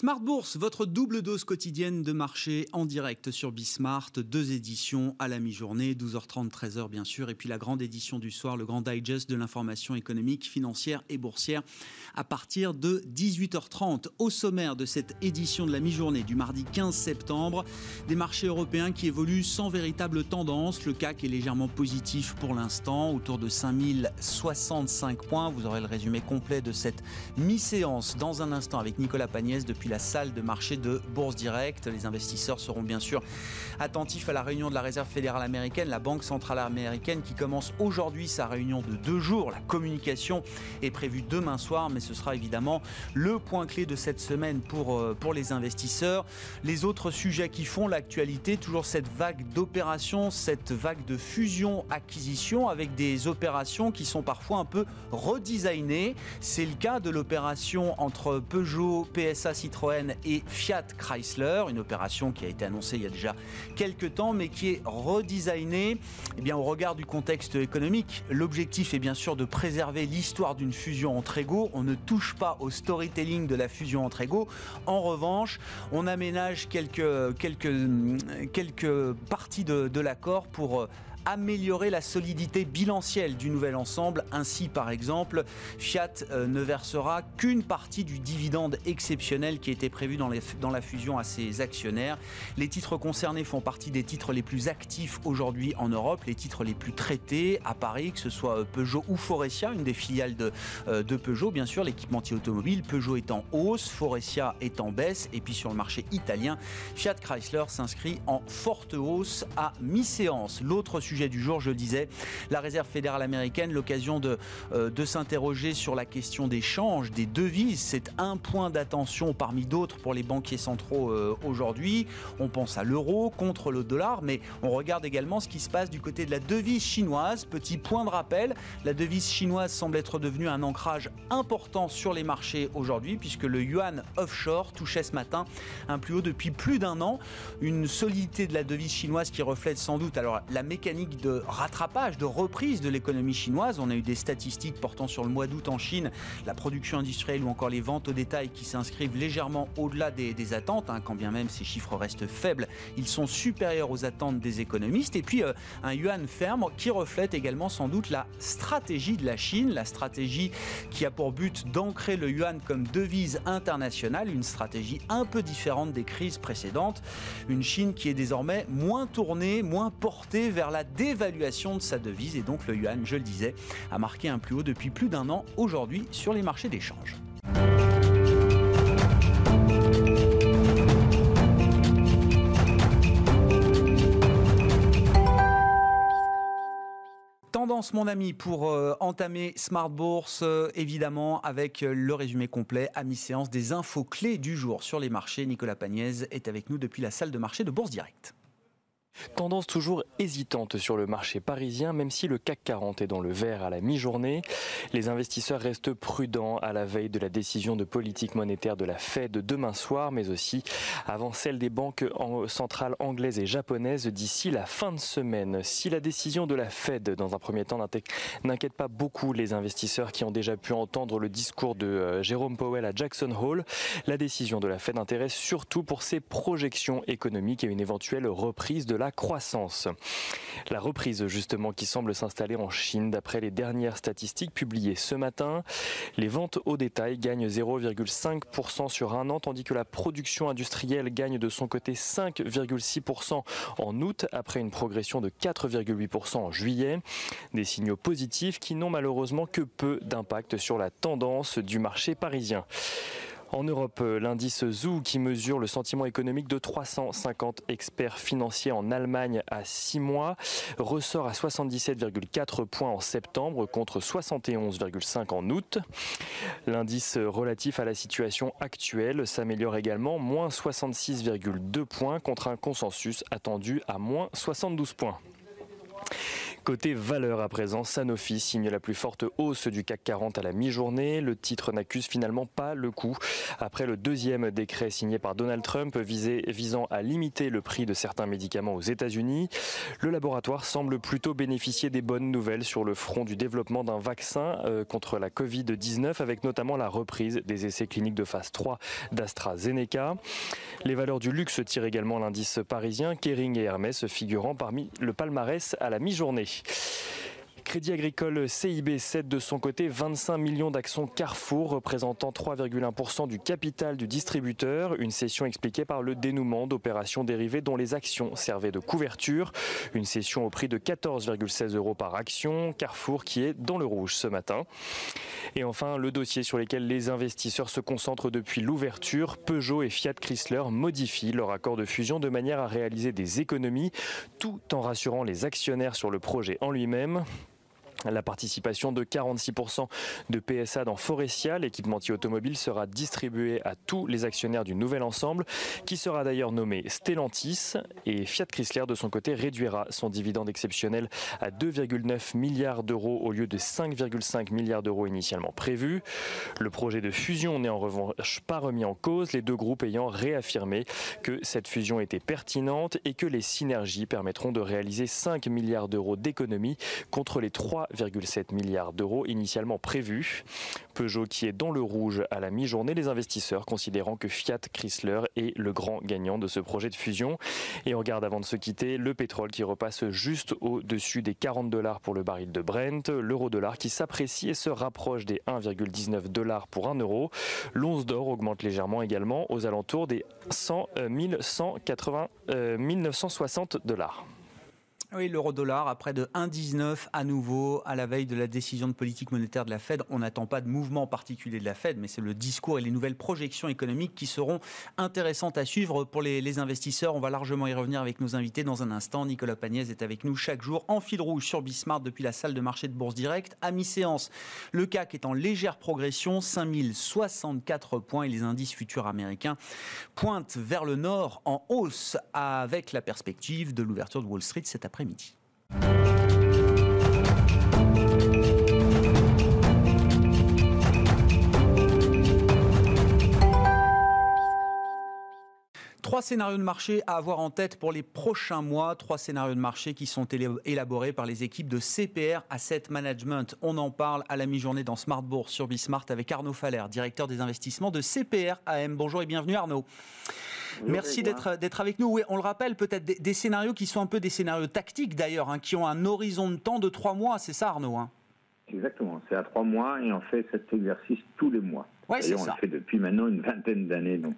Smart Bourse, votre double dose quotidienne de marché en direct sur Bismart. Deux éditions à la mi-journée, 12h30, 13h bien sûr. Et puis la grande édition du soir, le grand digest de l'information économique, financière et boursière à partir de 18h30. Au sommaire de cette édition de la mi-journée du mardi 15 septembre, des marchés européens qui évoluent sans véritable tendance. Le CAC est légèrement positif pour l'instant, autour de 5065 points. Vous aurez le résumé complet de cette mi-séance dans un instant avec Nicolas Pagnès depuis la salle de marché de Bourse Direct. Les investisseurs seront bien sûr attentifs à la réunion de la Réserve fédérale américaine, la Banque centrale américaine qui commence aujourd'hui sa réunion de deux jours. La communication est prévue demain soir, mais ce sera évidemment le point clé de cette semaine pour, euh, pour les investisseurs. Les autres sujets qui font l'actualité, toujours cette vague d'opérations, cette vague de fusion-acquisition avec des opérations qui sont parfois un peu redesignées. C'est le cas de l'opération entre Peugeot, PSA Citroën et Fiat Chrysler, une opération qui a été annoncée il y a déjà quelques temps, mais qui est redesignée eh bien, au regard du contexte économique. L'objectif est bien sûr de préserver l'histoire d'une fusion entre égaux. On ne touche pas au storytelling de la fusion entre égaux. En revanche, on aménage quelques, quelques, quelques parties de, de l'accord pour améliorer la solidité bilancielle du nouvel ensemble. Ainsi, par exemple, Fiat euh, ne versera qu'une partie du dividende exceptionnel qui était prévu dans, la fusion à ses actionnaires. Les titres concernés font partie des titres les plus actifs aujourd'hui en Europe, les titres les plus traités à Paris, que ce soit euh, Peugeot ou Forestia, une des filiales de, euh, de Peugeot, bien sûr, l'équipementier automobile. Peugeot est en hausse, Forestia est en baisse, et puis sur le marché italien, Fiat Chrysler s'inscrit en forte hausse à mi-séance. L'autre sujet du jour, je disais, la Réserve fédérale américaine, l'occasion de, euh, de s'interroger sur la question des changes, des devises. C'est un point d'attention parmi d'autres pour les banquiers centraux euh, aujourd'hui. On pense à l'euro contre le dollar, mais on regarde également ce qui se passe du côté de la devise chinoise. Petit point de rappel, la devise chinoise semble être devenue un ancrage important sur les marchés aujourd'hui, puisque le yuan offshore touchait ce matin un plus haut depuis plus d'un an. Une solidité de la devise chinoise qui reflète sans doute alors la mécanique de rattrapage, de reprise de l'économie chinoise. On a eu des statistiques portant sur le mois d'août en Chine, la production industrielle ou encore les ventes au détail qui s'inscrivent légèrement au-delà des, attentes, hein, quand bien même ces chiffres restent faibles, ils sont supérieurs aux attentes des économistes. Et puis euh, un yuan ferme qui reflète également sans doute la stratégie de la Chine, la stratégie qui a pour but d'ancrer le yuan comme devise internationale, une stratégie un peu différente des crises précédentes, une Chine qui est désormais moins tournée, moins portée vers la d'évaluation de sa devise et donc le yuan, je le disais, a marqué un plus haut depuis plus d'un an aujourd'hui sur les marchés d'échange. Tendance, mon ami, pour euh, entamer Smart Bourse, euh, évidemment, avec euh, le résumé complet à mi-séance des infos clés du jour sur les marchés. Nicolas Pagnès est avec nous depuis la salle de marché de Bourse Direct. Tendance toujours hésitante sur le marché parisien, même si le CAC 40 est dans le vert à la mi-journée. Les investisseurs restent prudents à la veille de la décision de politique monétaire de la Fed demain soir, mais aussi avant celle des banques centrales anglaises et japonaises d'ici la fin de semaine. Si la décision de la Fed, dans un premier temps, n'inquiète pas beaucoup les investisseurs qui ont déjà pu entendre le discours de euh, Jérôme Powell à Jackson Hole, la décision de la Fed intéresse surtout pour ses projections économiques et une éventuelle reprise de la croissance. La reprise justement qui semble s'installer en Chine d'après les dernières statistiques publiées ce matin. Les ventes au détail gagnent 0,5% sur un an tandis que la production industrielle gagne de son côté 5,6% en août après une progression de 4,8% en juillet. Des signaux positifs qui n'ont malheureusement que peu d'impact sur la tendance du marché parisien. En Europe, l'indice Zoo qui mesure le sentiment économique de 350 experts financiers en Allemagne à 6 mois ressort à 77,4 points en septembre contre 71,5 en août. L'indice relatif à la situation actuelle s'améliore également, moins 66,2 points contre un consensus attendu à moins 72 points. Côté valeur à présent, Sanofi signe la plus forte hausse du CAC 40 à la mi-journée. Le titre n'accuse finalement pas le coup. Après le deuxième décret signé par Donald Trump visant à limiter le prix de certains médicaments aux États-Unis, le laboratoire semble plutôt bénéficier des bonnes nouvelles sur le front du développement d'un vaccin euh, contre la Covid-19 avec notamment la reprise des essais cliniques de phase 3 d'AstraZeneca. Les valeurs du luxe tirent également l'indice parisien, Kering et Hermès figurant parmi le palmarès à la mi-journée. し。Crédit Agricole CIB cède de son côté 25 millions d'actions Carrefour, représentant 3,1% du capital du distributeur. Une cession expliquée par le dénouement d'opérations dérivées dont les actions servaient de couverture. Une cession au prix de 14,16 euros par action. Carrefour qui est dans le rouge ce matin. Et enfin, le dossier sur lequel les investisseurs se concentrent depuis l'ouverture. Peugeot et Fiat Chrysler modifient leur accord de fusion de manière à réaliser des économies tout en rassurant les actionnaires sur le projet en lui-même. La participation de 46% de PSA dans Forestia, l'équipementier automobile, sera distribuée à tous les actionnaires du nouvel ensemble, qui sera d'ailleurs nommé Stellantis. Et Fiat Chrysler, de son côté, réduira son dividende exceptionnel à 2,9 milliards d'euros au lieu de 5,5 milliards d'euros initialement prévus. Le projet de fusion n'est en revanche pas remis en cause, les deux groupes ayant réaffirmé que cette fusion était pertinente et que les synergies permettront de réaliser 5 milliards d'euros d'économies contre les 3 3,7 milliards d'euros initialement prévus. Peugeot qui est dans le rouge à la mi-journée, les investisseurs considérant que Fiat Chrysler est le grand gagnant de ce projet de fusion. Et on regarde avant de se quitter le pétrole qui repasse juste au-dessus des 40 dollars pour le baril de Brent, l'euro dollar qui s'apprécie et se rapproche des 1,19 dollars pour 1 euro. L'once d'or augmente légèrement également aux alentours des 100, 1180, 1960 dollars. Oui, l'euro-dollar, après de 1,19 à nouveau, à la veille de la décision de politique monétaire de la Fed, on n'attend pas de mouvement particulier de la Fed, mais c'est le discours et les nouvelles projections économiques qui seront intéressantes à suivre pour les, investisseurs. On va largement y revenir avec nos invités dans un instant. Nicolas Pagnès est avec nous chaque jour en fil rouge sur Bismarck depuis la salle de marché de Bourse Direct. À mi-séance, le CAC est en légère progression, 5064 points et les indices futurs américains pointent vers le nord en hausse avec la perspective de l'ouverture de Wall Street cet après midi Trois scénarios de marché à avoir en tête pour les prochains mois. Trois scénarios de marché qui sont élaborés par les équipes de CPR Asset Management. On en parle à la mi-journée dans Smart Bourse sur Bismart avec Arnaud Faller, directeur des investissements de CPR AM. Bonjour et bienvenue Arnaud. Merci d'être avec nous. Oui, on le rappelle, peut-être des, scénarios qui sont un peu des scénarios tactiques d'ailleurs, hein, qui ont un horizon de temps de trois mois, c'est ça Arnaud hein? Exactement, c'est à trois mois et on fait cet exercice tous les mois. Ouais, c'est ça. On le fait depuis maintenant une vingtaine d'années, donc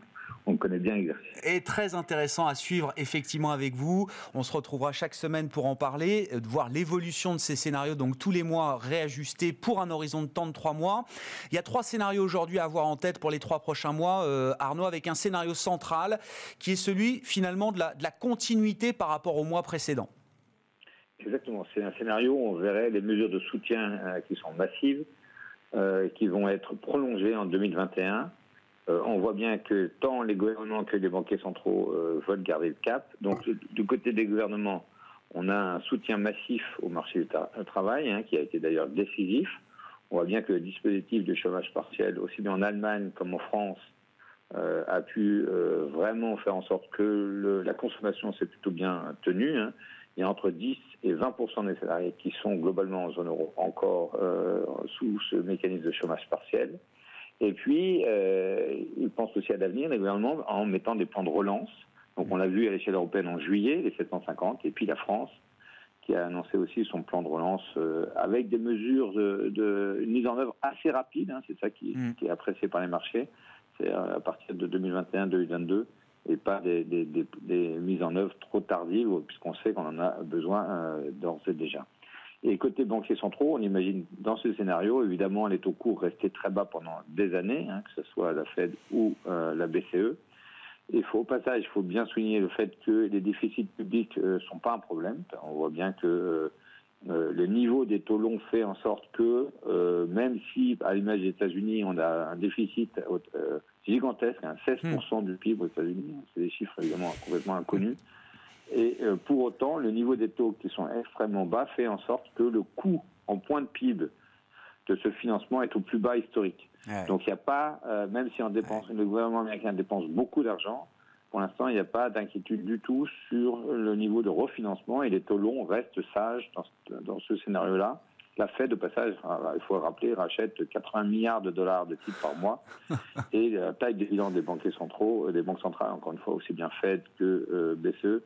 on connaît bien l'exercice. Et très intéressant à suivre effectivement avec vous. On se retrouvera chaque semaine pour en parler, euh, de voir l'évolution de ces scénarios, donc tous les mois réajustés pour un horizon de temps de trois mois. Il y a trois scénarios aujourd'hui à avoir en tête pour les trois prochains mois, euh, Arnaud, avec un scénario central qui est celui finalement de la, de la continuité par rapport au mois précédent. Exactement, c'est un scénario où on verrait les mesures de soutien euh, qui sont massives, qui vont être prolongées en 2021 euh, on voit bien que tant les gouvernements que les banquiers centraux euh, veulent garder le cap. Donc, du côté des gouvernements, on a un soutien massif au marché du travail, hein, qui a été d'ailleurs décisif. On voit bien que le dispositif de chômage partiel, aussi bien en Allemagne comme en France, euh, a pu vraiment faire en sorte que la consommation s'est plutôt bien tenue. Hein. Il y a entre 10 et 20% des salariés qui sont globalement en zone euro encore sous ce mécanisme de chômage partiel. Et puis, euh, ils pensent aussi à l'avenir, les gouvernements, en mettant des plans de relance. Donc, on l'a vu à l'échelle européenne en juillet, les 750, et puis la France, qui a annoncé aussi son plan de relance euh, avec des mesures de, de mise en œuvre assez rapide. Hein, c'est ça qui, mm. qui, est apprécié par les marchés. C'est euh, à partir de 2021-2022 et pas des, des, des, des, mises en œuvre trop tardives, puisqu'on sait qu'on en a besoin euh, d'ores et déjà. Et côté banquiers centraux, on imagine dans ce scénario, évidemment, les taux courts restaient très bas pendant des années, hein, que ce soit la Fed ou euh, la BCE. Il faut, au passage, il faut bien souligner le fait que les déficits publics ne euh, sont pas un problème. On voit bien que euh, le niveau des taux longs fait en sorte que, même si, à l'image des États-Unis, on a un déficit gigantesque, 16% hein, du PIB aux États-Unis, c'est des chiffres évidemment complètement inconnus, Et pour autant, le niveau des taux qui sont extrêmement bas fait en sorte que le coût en point de PIB de ce financement est au plus bas historique. Donc il n'y a pas, même si on dépense, le gouvernement américain dépense beaucoup d'argent, pour l'instant, il n'y a pas d'inquiétude du tout sur le niveau de refinancement et les taux longs restent sages dans, ce scénario-là. La Fed, de passage, il faut le rappeler, rachète 80 milliards de dollars de titres par mois et la taille des bilans des banquiers centraux, euh, des banques centrales, encore une fois, aussi bien Fed que euh, BCE,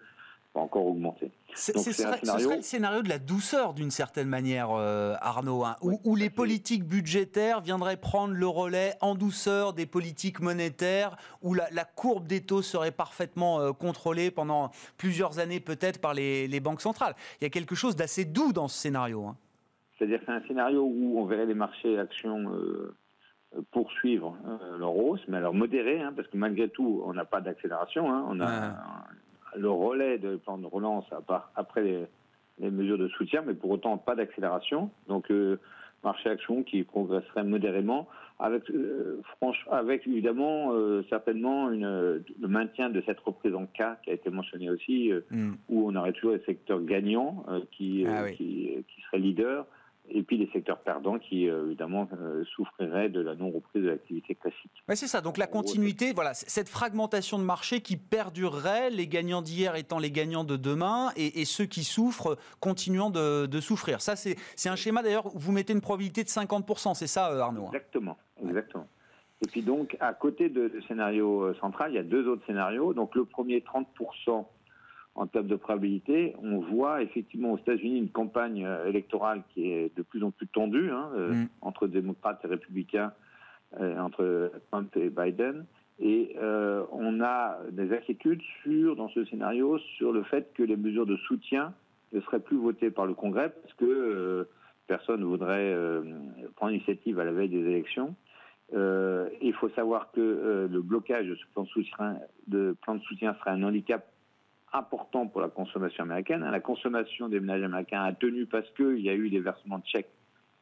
encore augmenter. Ce serait, le scénario de la douceur d'une certaine manière, euh, Arnaud, hein, où, les politiques budgétaires viendraient prendre le relais en douceur des politiques monétaires, où la, courbe des taux serait parfaitement euh, contrôlée pendant plusieurs années peut-être par les, banques centrales. Il y a quelque chose d'assez doux dans ce scénario. Hein. C'est-à-dire que c'est un scénario où on verrait les marchés actions euh, poursuivre leur hausse, mais alors modérée, hein, parce que malgré tout, on n'a pas d'accélération. on a le relais de plan de relance après les, mesures de soutien, mais pour autant pas d'accélération. Donc euh, marché action qui progresserait modérément, avec, euh, avec évidemment euh, certainement une, le maintien de cette reprise en cas qui a été mentionné aussi, mm. où on aurait toujours les secteurs gagnants qui, ah qui, qui seraient leaders et puis les secteurs perdants qui, euh, évidemment, euh, souffriraient de la non-reprise de l'activité classique. Ouais, c'est ça, donc la continuité, voilà, cette fragmentation de marché qui perdurerait, les gagnants d'hier étant les gagnants de demain, et, ceux qui souffrent continuant de, souffrir. Ça, c'est un schéma, d'ailleurs, où vous mettez une probabilité de 50%, c'est ça, euh, Arnaud hein? Exactement, exactement. Et puis donc, à côté de, de scénario central, il y a deux autres scénarios. Donc le premier, 30% en termes de probabilité, on voit effectivement aux États-Unis une campagne euh, électorale qui est de plus en plus tendue hein, euh, mm. entre démocrates et républicains, euh, entre Trump et Biden. Et on a des inquiétudes sur, dans ce scénario, sur le fait que les mesures de soutien ne seraient plus votées par le Congrès parce que personne ne voudrait prendre l'initiative à la veille des élections. il faut savoir que le blocage de ce plan de soutien, de plan de soutien serait un handicap important pour la consommation américaine. La consommation des ménages américains a tenu parce qu'il y a eu des versements de chèques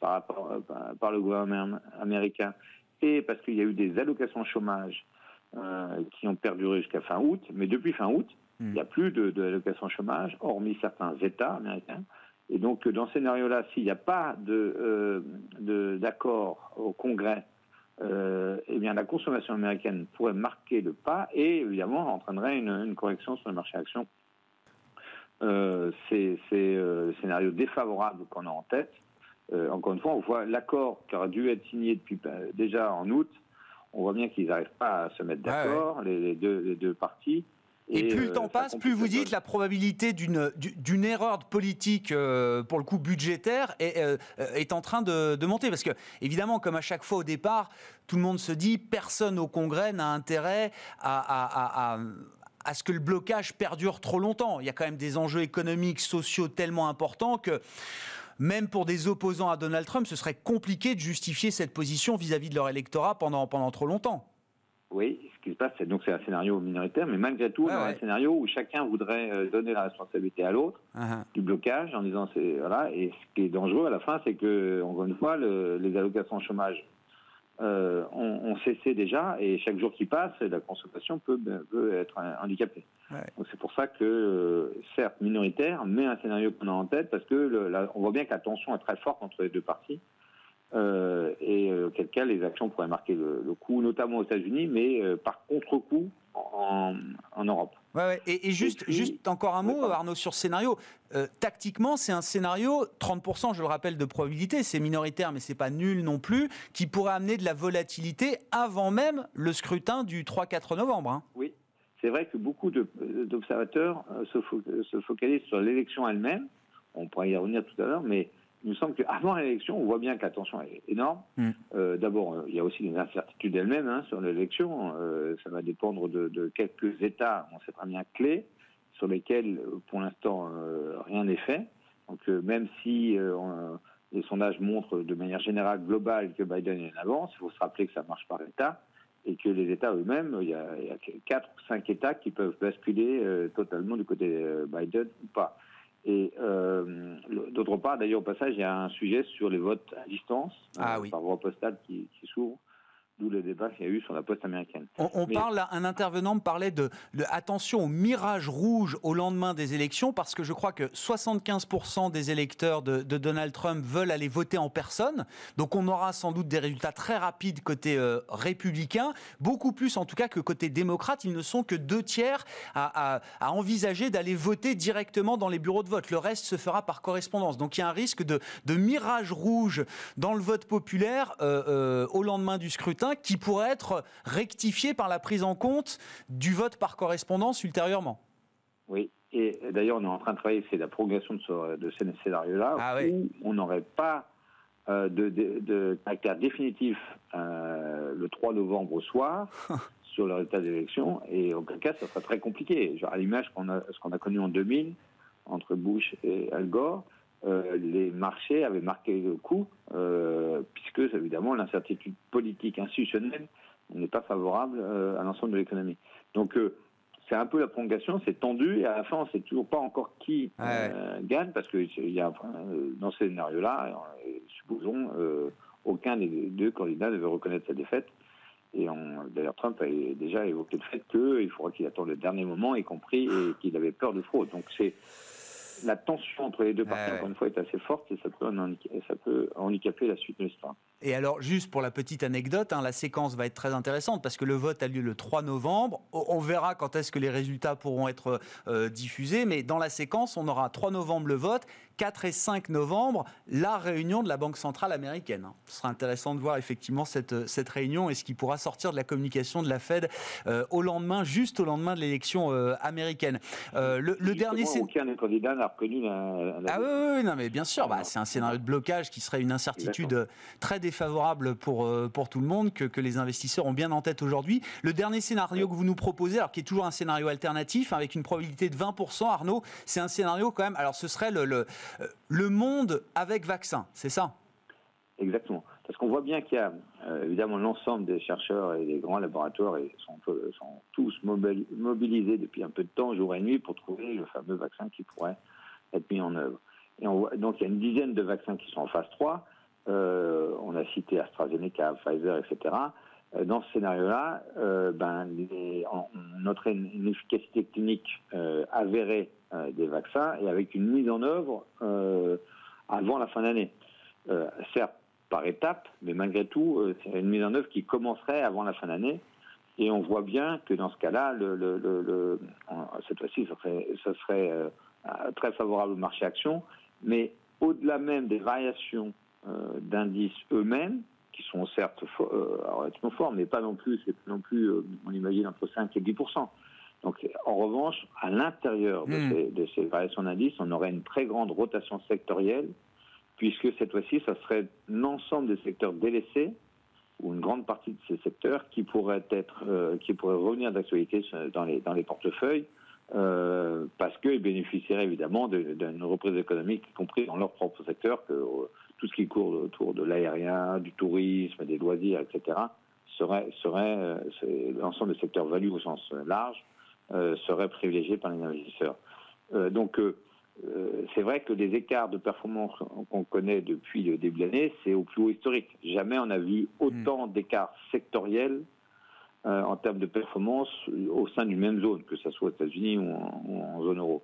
par, rapport, euh, par le gouvernement américain et parce qu'il y a eu des allocations chômage euh, qui ont perduré jusqu'à fin août. Mais depuis fin août, hmm. il n'y a plus d'allocations de, chômage, hormis certains États américains. Et donc, dans ce scénario-là, s'il n'y a pas euh, d'accord au Congrès euh, eh bien, la consommation américaine pourrait marquer le pas et évidemment entraînerait une, correction sur le marché action. Euh, c'est euh, le scénario défavorable qu'on a en tête. Euh, encore une fois, on voit l'accord qui aurait dû être signé depuis déjà en août. On voit bien qu'ils n'arrivent pas à se mettre ah d'accord, les, deux, les deux parties. Et, plus le euh, temps passe, plus vous dites la probabilité d'une erreur de politique, euh, pour le coup budgétaire, est, euh, est en train de, monter. Parce que, évidemment, comme à chaque fois au départ, tout le monde se dit personne au Congrès n'a intérêt à, à ce que le blocage perdure trop longtemps. Il y a quand même des enjeux économiques, sociaux tellement importants que même pour des opposants à Donald Trump, ce serait compliqué de justifier cette position vis-à-vis -vis de leur électorat pendant, pendant trop longtemps. Oui, ce qui se passe, c'est donc c'est un scénario minoritaire, mais malgré tout, on a un scénario où chacun voudrait euh, donner la responsabilité à l'autre uh-huh. du blocage en disant c'est voilà. Et ce qui est dangereux à la fin, c'est que encore une fois, les allocations chômage euh, ont, cessé déjà, et chaque jour qui passe, la consommation peut, peut être handicapée. Donc c'est pour ça que, euh, certes minoritaire, mais un scénario qu'on a en tête, parce que on voit bien que la tension est très forte entre les deux parties. Euh, et euh, auquel cas les actions pourraient marquer le, coup, notamment aux États-Unis, mais euh, par contre-coup en, Europe. Ouais, Et, juste, juste encore un mot, Arnaud, sur ce scénario. tactiquement, c'est un scénario, 30%, je le rappelle, de probabilité, c'est minoritaire, mais c'est pas nul non plus, qui pourrait amener de la volatilité avant même le scrutin du 3-4 novembre. Hein. Oui, c'est vrai que beaucoup d'observateurs se, se focalisent sur l'élection elle-même. On pourrait y revenir tout à l'heure, mais il me semble qu'avant l'élection, on voit bien que la tension est énorme. Mm. Euh, d'abord, euh, il y a aussi une incertitude elle-même hein, sur l'élection. Euh, ça va dépendre de, quelques États, on sait très bien, clés, sur lesquels, pour l'instant, rien n'est fait. Donc, même si les sondages montrent de manière générale, globale, que Biden est en avance, il faut se rappeler que ça marche par État et que les États eux-mêmes, il, y a quatre ou cinq États qui peuvent basculer totalement du côté Biden ou pas. Et euh, d'autre part, d'ailleurs, au passage, il y a un sujet sur les votes à distance, ah euh, par voie postale qui, qui s'ouvre. D'où le débat qu'il y a eu sur la poste américaine. On, parle, un intervenant me parlait de, attention au mirage rouge au lendemain des élections, parce que je crois que 75% des électeurs de, Donald Trump veulent aller voter en personne. Donc on aura sans doute des résultats très rapides côté euh, républicain, beaucoup plus en tout cas que côté démocrate. Ils ne sont que deux tiers à, envisager d'aller voter directement dans les bureaux de vote. Le reste se fera par correspondance. Donc il y a un risque de, mirage rouge dans le vote populaire euh, euh, au lendemain du scrutin qui pourrait être rectifié par la prise en compte du vote par correspondance ultérieurement. Oui, et d'ailleurs, on est en train de travailler, c'est la progression de ce, de ces scénarios-là, ah où on n'aurait pas euh, de, caractère définitif euh, le 3 novembre au soir sur le résultat des élections, et auquel cas, ça serait très compliqué. Genre, à l'image qu'on a, ce qu'on a connu en 2000, entre Bush et Al Gore, euh, les marchés avaient marqué le coup, puisque évidemment l'incertitude politique institutionnelle n'est pas favorable à l'ensemble de l'économie. Donc c'est un peu la prolongation, c'est tendu, et à la fin, on ne sait toujours pas encore qui euh, gagne, parce que y a, dans ce scénario-là, euh, supposons, euh, aucun des deux candidats ne veut reconnaître sa défaite. Et d'ailleurs, Trump a déjà évoqué le fait qu'il faudra qu'il attende le dernier moment, y compris, et qu'il avait peur de fraude. Donc c'est la tension entre les deux parties, encore une fois, est assez forte et ça peut, ça peut handicaper la suite de l'histoire. Et alors, juste pour la petite anecdote, hein, la séquence va être très intéressante parce que le vote a lieu le 3 novembre. On verra quand est-ce que les résultats pourront être euh, diffusés, mais dans la séquence, on aura 3 novembre le vote, 4 et 5 novembre, la réunion de la Banque centrale américaine. Ce sera intéressant de voir effectivement cette, cette réunion et ce qui pourra sortir de la communication de la Fed euh, au lendemain, juste au lendemain de l'élection euh, américaine. le, le dernier. Aucun des candidats n'a reconnu la, Ah oui, oui, non, mais bien sûr, bah, c'est un scénario de blocage qui serait une incertitude très défavorable favorable pour, euh, pour tout le monde que, que les investisseurs ont bien en tête aujourd'hui. Le dernier scénario que vous nous proposez, alors qui est toujours un scénario alternatif, avec une probabilité de 20%, Arnaud, c'est un scénario quand même, alors ce serait le, le, euh, le monde avec vaccin, c'est ça? Exactement. Parce qu'on voit bien qu'il y a euh, évidemment l'ensemble des chercheurs et des grands laboratoires et sont, sont tous mobilisés depuis un peu de temps, jour et nuit, pour trouver le fameux vaccin qui pourrait être mis en œuvre. Et donc il y a une dizaine de vaccins qui sont en phase 3. Euh, on a cité AstraZeneca, Pfizer, etc. Euh, dans ce scénario-là, euh, ben, on noterait une, efficacité clinique avérée des vaccins et avec une mise en œuvre avant la fin d'année. certes, par étapes, mais malgré tout, c'est une mise en œuvre qui commencerait avant la fin d'année. Et on voit bien que dans ce cas-là, le, cette fois-ci, ça serait, ça serait très favorable au marché action. Mais au-delà même des variations euh, d'indices eux-mêmes, qui sont certes euh, relativement forts, mais pas non plus, c'est non plus, euh, on imagine, entre 5 et 10 donc, en revanche, à l'intérieur de, hmm. de, ces variations d'indices, on aurait une très grande rotation sectorielle, puisque cette fois-ci, ça serait l'ensemble des secteurs délaissés, ou une grande partie de ces secteurs, qui pourraient être, qui pourraient revenir d'actualité dans les, dans les portefeuilles, parce qu'ils bénéficieraient évidemment d'une reprise économique, y compris dans leur propre secteur, que tout ce qui court autour de l'aérien, du tourisme, des loisirs, etc., serait, serait euh, l'ensemble des secteurs value au sens large, euh, serait privilégié par les investisseurs. Euh, donc, c'est vrai que les écarts de performance qu'on connaît depuis le début de l'année, c'est au plus haut historique. Jamais on a vu autant hmm. d'écarts sectoriels en termes de performance au sein d'une même zone, que ce soit aux États-Unis ou, en zone euro.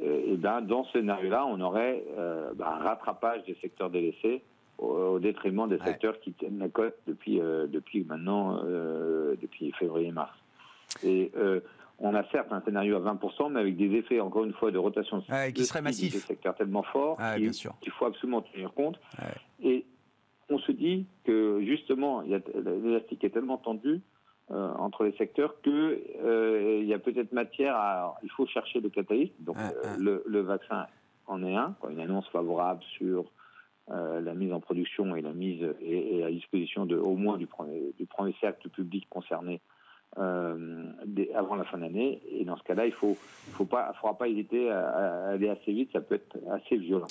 Euh, et ben, dans ce scénario-là, on aurait euh, ben, un rattrapage des secteurs délaissés au, détriment des secteurs qui tiennent la cote depuis, euh, depuis maintenant, depuis février-mars. Et on a certes un scénario à 20%, mais avec des effets, encore une fois, de rotation qui serait massif. Des secteurs tellement forts qu'il faut absolument tenir compte. Et on se dit que justement, l'élastique est tellement tendu euh, entre les secteurs que euh, il y a peut-être matière à il faut chercher le catalystes. Donc euh, le, le, vaccin en est un. Une annonce favorable sur la mise en production et la mise et, à disposition de au moins du premier du premier cercle public concerné avant la fin de l'année. Et dans ce cas-là il faut faut pas faudra pas hésiter à aller assez vite. Ça peut être assez violent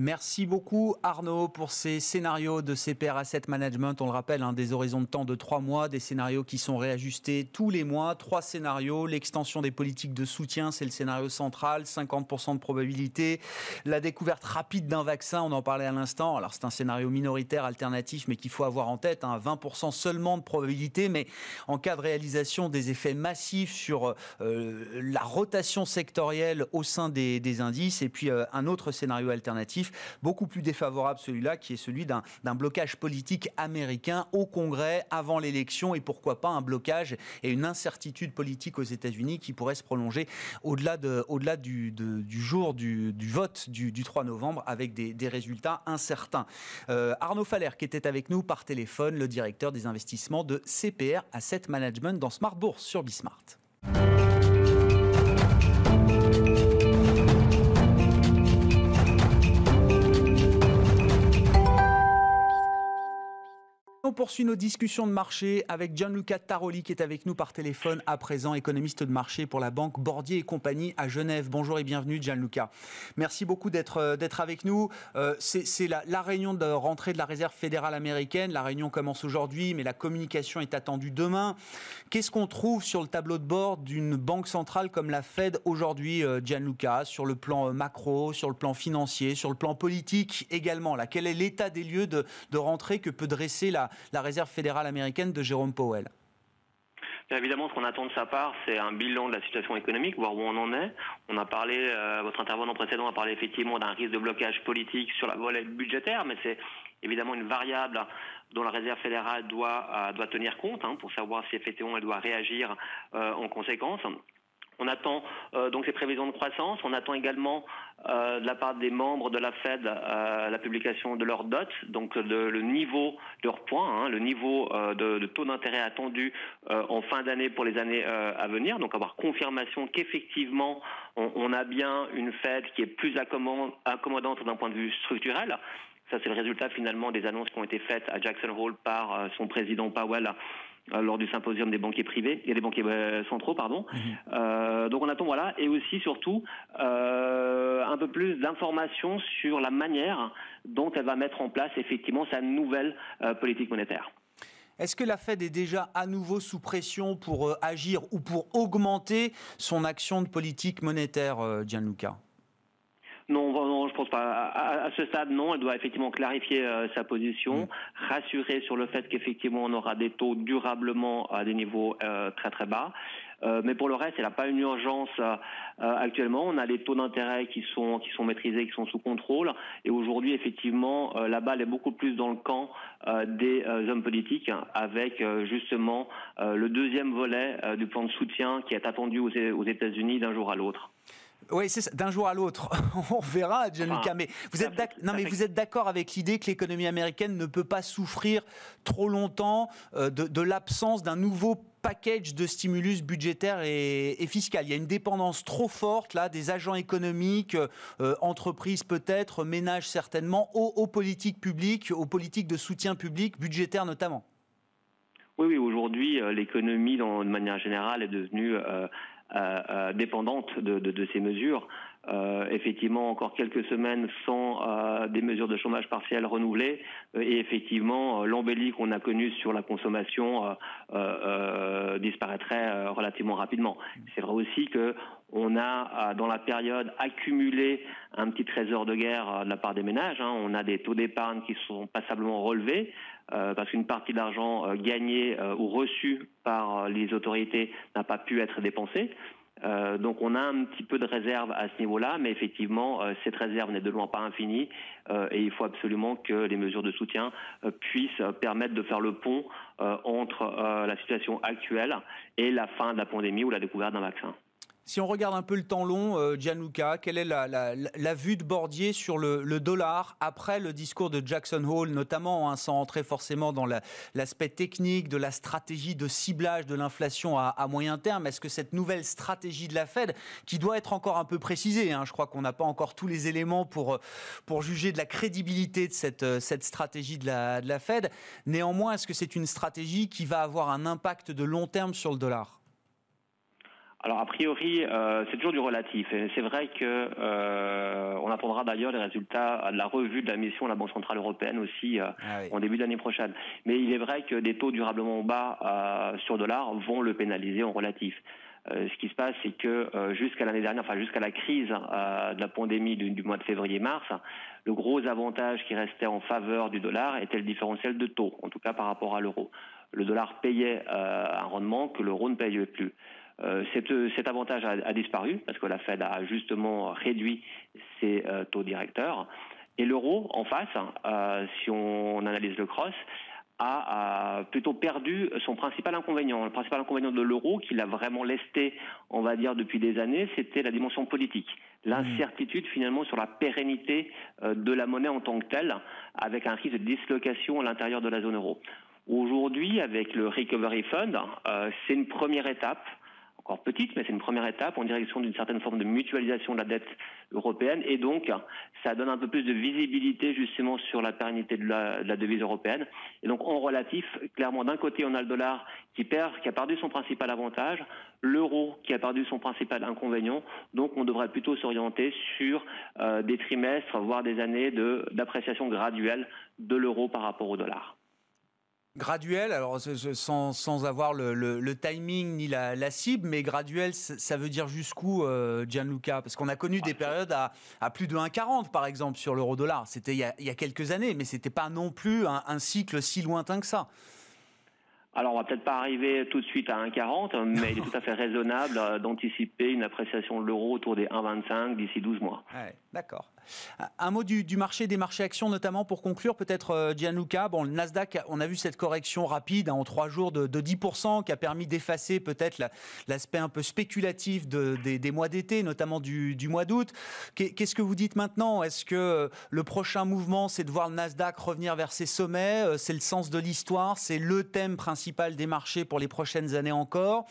Merci beaucoup Arnaud pour ces scénarios de CPR Asset Management. On le rappelle, hein, des horizons de temps de trois mois, des scénarios qui sont réajustés tous les mois. Trois scénarios. L'extension des politiques de soutien, c'est le scénario central, 50% de probabilité. La découverte rapide d'un vaccin, on en parlait à l'instant. Alors c'est un scénario minoritaire, alternatif, mais qu'il faut avoir en tête. 20% hein. seulement de probabilité, mais en cas de réalisation des effets massifs sur euh, la rotation sectorielle au sein des, indices. Et puis euh, un autre scénario alternatif beaucoup plus défavorable celui-là, qui est celui d'un blocage politique américain au Congrès avant l'élection et pourquoi pas un blocage et une incertitude politique aux États-Unis qui pourrait se prolonger au-delà de, au du, du, jour du, vote du, 3 novembre avec des, résultats incertains. Euh, Arnaud Faller qui était avec nous par téléphone, le directeur des investissements de CPR Asset Management dans Smart Bourse sur Bismart. On poursuit nos discussions de marché avec Gianluca Taroli qui est avec nous par téléphone à présent, économiste de marché pour la banque Bordier et compagnie à Genève. Bonjour et bienvenue Gianluca. Merci beaucoup d'être euh, avec nous. Euh, c'est la, la, réunion de rentrée de la réserve fédérale américaine. La réunion commence aujourd'hui, mais la communication est attendue demain. Qu'est-ce qu'on trouve sur le tableau de bord d'une banque centrale comme la Fed aujourd'hui, euh, Gianluca, sur le plan macro, sur le plan financier, sur le plan politique également? Là, Quel est l'état des lieux de, de rentrée que peut dresser la, la Réserve fédérale américaine de Jérôme Powell évidemment, ce qu'on attend de sa part, c'est un bilan de la situation économique, voir où on en est. On a parlé, euh, votre intervenant précédent a parlé effectivement d'un risque de blocage politique sur la volée budgétaire, mais c'est évidemment une variable dont la Réserve fédérale doit, euh, doit tenir compte hein, pour savoir si effectivement elle doit réagir euh, en conséquence. On attend euh, donc ces prévisions de croissance. On attend également euh, de la part des membres de la Fed euh, la publication de leur dot, donc le niveau de leur point, hein, le niveau de, taux d'intérêt attendu en fin d'année pour les années à venir. Donc avoir confirmation qu'effectivement on, a bien une Fed qui est plus accommodante d'un point de vue structurel. Ça, c'est le résultat finalement des annonces qui ont été faites à Jackson Hole par son président Powell euh, lors du symposium des banquiers privés et des banquiers euh, centraux, pardon. Mhm. Euh, donc on attend voilà et aussi surtout un peu plus d'informations sur la manière dont elle va mettre en place effectivement sa nouvelle politique monétaire. Est-ce que la Fed est déjà à nouveau sous pression pour agir ou pour augmenter son action de politique monétaire, Gianluca? Non, non, je pense pas. À, ce stade, non. Elle doit effectivement clarifier euh, sa position, mm. rassurer sur le fait qu'effectivement on aura des taux durablement à des niveaux euh, très très bas. Euh, mais pour le reste, elle n'a pas une urgence actuellement. On a des taux d'intérêt qui sont qui sont maîtrisés, qui sont sous contrôle. Et aujourd'hui, effectivement, la balle est beaucoup plus dans le camp des hommes politiques, avec justement le deuxième volet du plan de soutien qui est attendu aux États-Unis d'un jour à l'autre. Oui, c'est d'un jour à l'autre. On verra, Gianluca. mais vous êtes non, mais vous êtes d'accord avec l'idée que l'économie américaine ne peut pas souffrir trop longtemps euh, de, l'absence d'un nouveau package de stimulus budgétaire et, fiscal? Il y a une dépendance trop forte là des agents économiques, euh, entreprises peut-être, ménages certainement, aux, politiques publiques, aux politiques de soutien public, budgétaire notamment. Oui, oui. Aujourd'hui, euh, l'économie, de manière générale, est devenue euh, euh, dépendante de, de, de, ces mesures. Euh, effectivement, encore quelques semaines sans euh, des mesures de chômage partiel renouvelées, et effectivement, l'embellie qu'on a connue sur la consommation disparaîtrait relativement rapidement. C'est vrai aussi que on a dans la période accumulé un petit trésor de guerre de la part des ménages. Hein. On a des taux d'épargne qui sont passablement relevés. Euh, parce qu'une partie de l'argent euh, gagné euh, ou reçu par les autorités n'a pas pu être dépensé. donc on a un petit peu de réserve à ce niveau-là, mais effectivement, cette réserve n'est de loin pas infinie et il faut absolument que les mesures de soutien puissent permettre de faire le pont entre la situation actuelle et la fin de la pandémie ou la découverte d'un vaccin. Si on regarde un peu le temps long, euh, Gianluca, quelle est la, vue de Bordier sur le, dollar après le discours de Jackson Hole, notamment, hein, sans entrer forcément dans l'aspect technique de la stratégie de ciblage de l'inflation à, moyen terme Est-ce que cette nouvelle stratégie de la Fed, qui doit être encore un peu précisée, hein, je crois qu'on n'a pas encore tous les éléments pour, pour juger de la crédibilité de cette, cette stratégie de la, de la Fed, néanmoins, est-ce que c'est une stratégie qui va avoir un impact de long terme sur le dollar? Alors a priori, euh, c'est toujours du relatif. Et c'est vrai que euh, on attendra d'ailleurs les résultats de la revue de la mission de la Banque centrale européenne aussi euh, ah en début d'année prochaine. Mais il est vrai que des taux durablement bas sur dollar vont le pénaliser en relatif. ce qui se passe, c'est que jusqu'à l'année dernière, enfin jusqu'à la crise de la pandémie du, du mois de février-mars, le gros avantage qui restait en faveur du dollar était le différentiel de taux, en tout cas par rapport à l'euro. Le dollar payait un rendement que l'euro ne payait plus. Euh, cet avantage a, disparu parce que la Fed a justement réduit ses euh, taux directeurs. Et l'euro, en face, euh, si on analyse le cross, a, plutôt perdu son principal inconvénient. Le principal inconvénient de l'euro, qu'il a vraiment lesté, on va dire, depuis des années, c'était la dimension politique. L'incertitude finalement sur la pérennité de la monnaie en tant que telle, avec un risque de dislocation à l'intérieur de la zone euro. Aujourd'hui, avec le Recovery Fund, c'est une première étape encore petite, mais c'est une première étape en direction d'une certaine forme de mutualisation de la dette européenne. Et donc, ça donne un peu plus de visibilité justement sur la pérennité de la, devise européenne. Et donc, en relatif, clairement, d'un côté, on a le dollar qui perd, qui a perdu son principal avantage, l'euro qui a perdu son principal inconvénient. Donc, on devrait plutôt s'orienter sur euh, des trimestres, voire des années d'appréciation graduelle de l'euro par rapport au dollar graduel, alors sans, sans avoir le, timing ni la, cible, mais graduel, ça veut dire jusqu'où, euh, Gianluca? Parce qu'on a connu des périodes à, à plus de 1,40 par exemple sur l'euro-dollar. C'était il, y a quelques années, mais c'était pas non plus un, cycle si lointain que ça. Alors, on va peut-être pas arriver tout de suite à 1,40, mais il est tout à fait raisonnable euh, d'anticiper une appréciation de l'euro autour des 1,25 d'ici 12 mois. D'accord. Un mot du, marché, des marchés actions notamment pour conclure, peut-être euh, Gianluca. Bon, le Nasdaq, on a vu cette correction rapide hein, en trois jours de, 10% qui a permis d'effacer peut-être l'aspect un peu spéculatif des, mois d'été, notamment du, mois d'août. Qu'est-ce que vous dites maintenant? Est-ce que euh, le prochain mouvement, c'est de voir le Nasdaq revenir vers ses sommets? Euh, C'est le sens de l'histoire C'est le thème principal des marchés pour les prochaines années encore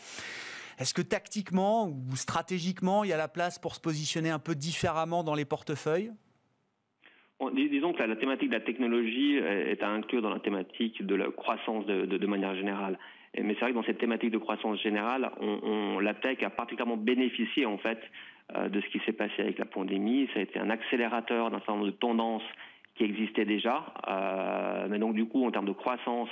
est-ce que tactiquement ou stratégiquement, il y a la place pour se positionner un peu différemment dans les portefeuilles? Disons que la, thématique de la technologie est à inclure dans la thématique de la croissance de, manière générale. mais c'est vrai que dans cette thématique de croissance générale, la tech a particulièrement bénéficié en fait euh, de ce qui s'est passé avec la pandémie. Ça a été un accélérateur d'un certain nombre de tendances qui existaient déjà. Euh, mais donc du coup, en termes de croissance,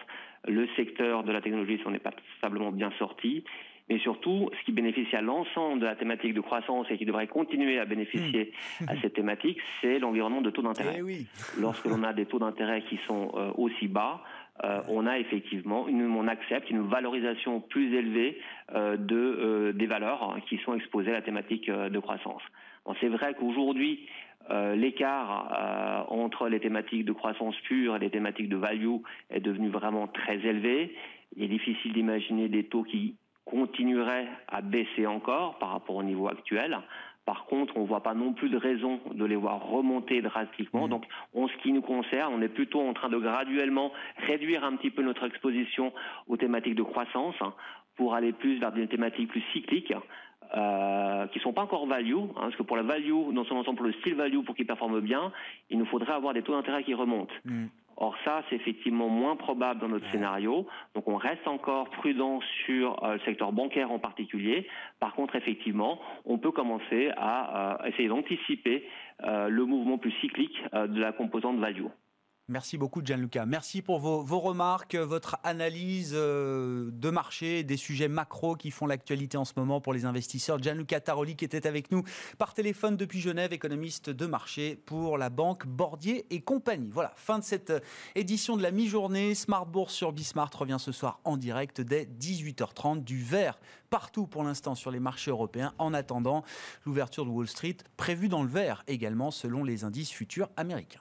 le secteur de la technologie s'en est pas passablement bien sorti. Mais surtout, ce qui bénéficie à l'ensemble de la thématique de croissance et qui devrait continuer à bénéficier hmm. à cette thématique, c'est l'environnement de taux d'intérêt. Eh Lorsque l'on a des taux d'intérêt qui sont euh, aussi bas, euh, on a effectivement, une, on accepte une valorisation plus élevée euh, de, des valeurs hein, qui sont exposées à la thématique de croissance. C'est vrai qu'aujourd'hui, l'écart entre les thématiques de croissance pure et les thématiques de value est devenu vraiment très élevé. Il est difficile d'imaginer des taux qui continuerait à baisser encore par rapport au niveau actuel. Par contre, on ne voit pas non plus de raison de les voir remonter drastiquement. Mmh. Donc, en ce qui nous concerne, on est plutôt en train de graduellement réduire un petit peu notre exposition aux thématiques de croissance hein, pour aller plus vers des thématiques plus cycliques. Euh, qui sont pas encore value, hein, parce que pour la value, dans son ensemble, pour le style value, pour qu'il performe bien, il nous faudrait avoir des taux d'intérêt qui remontent. Mmh. Or ça, c'est effectivement moins probable dans notre scénario. Donc on reste encore prudent sur euh, le secteur bancaire en particulier. Par contre, effectivement, on peut commencer à euh, essayer d'anticiper euh, le mouvement plus cyclique de la composante value. Merci beaucoup Gianluca. Merci pour vos, remarques, votre analyse euh, de marché, des sujets macro qui font l'actualité en ce moment pour les investisseurs. Gianluca Taroli qui était avec nous par téléphone depuis Genève, économiste de marché pour la banque Bordier et compagnie. Voilà, fin de cette euh, édition de la mi-journée. Smart Bourse sur Bismart revient ce soir en direct dès 18h30 du vert partout pour l'instant sur les marchés européens en attendant l'ouverture de Wall Street prévue dans le vert également selon les indices futurs américains.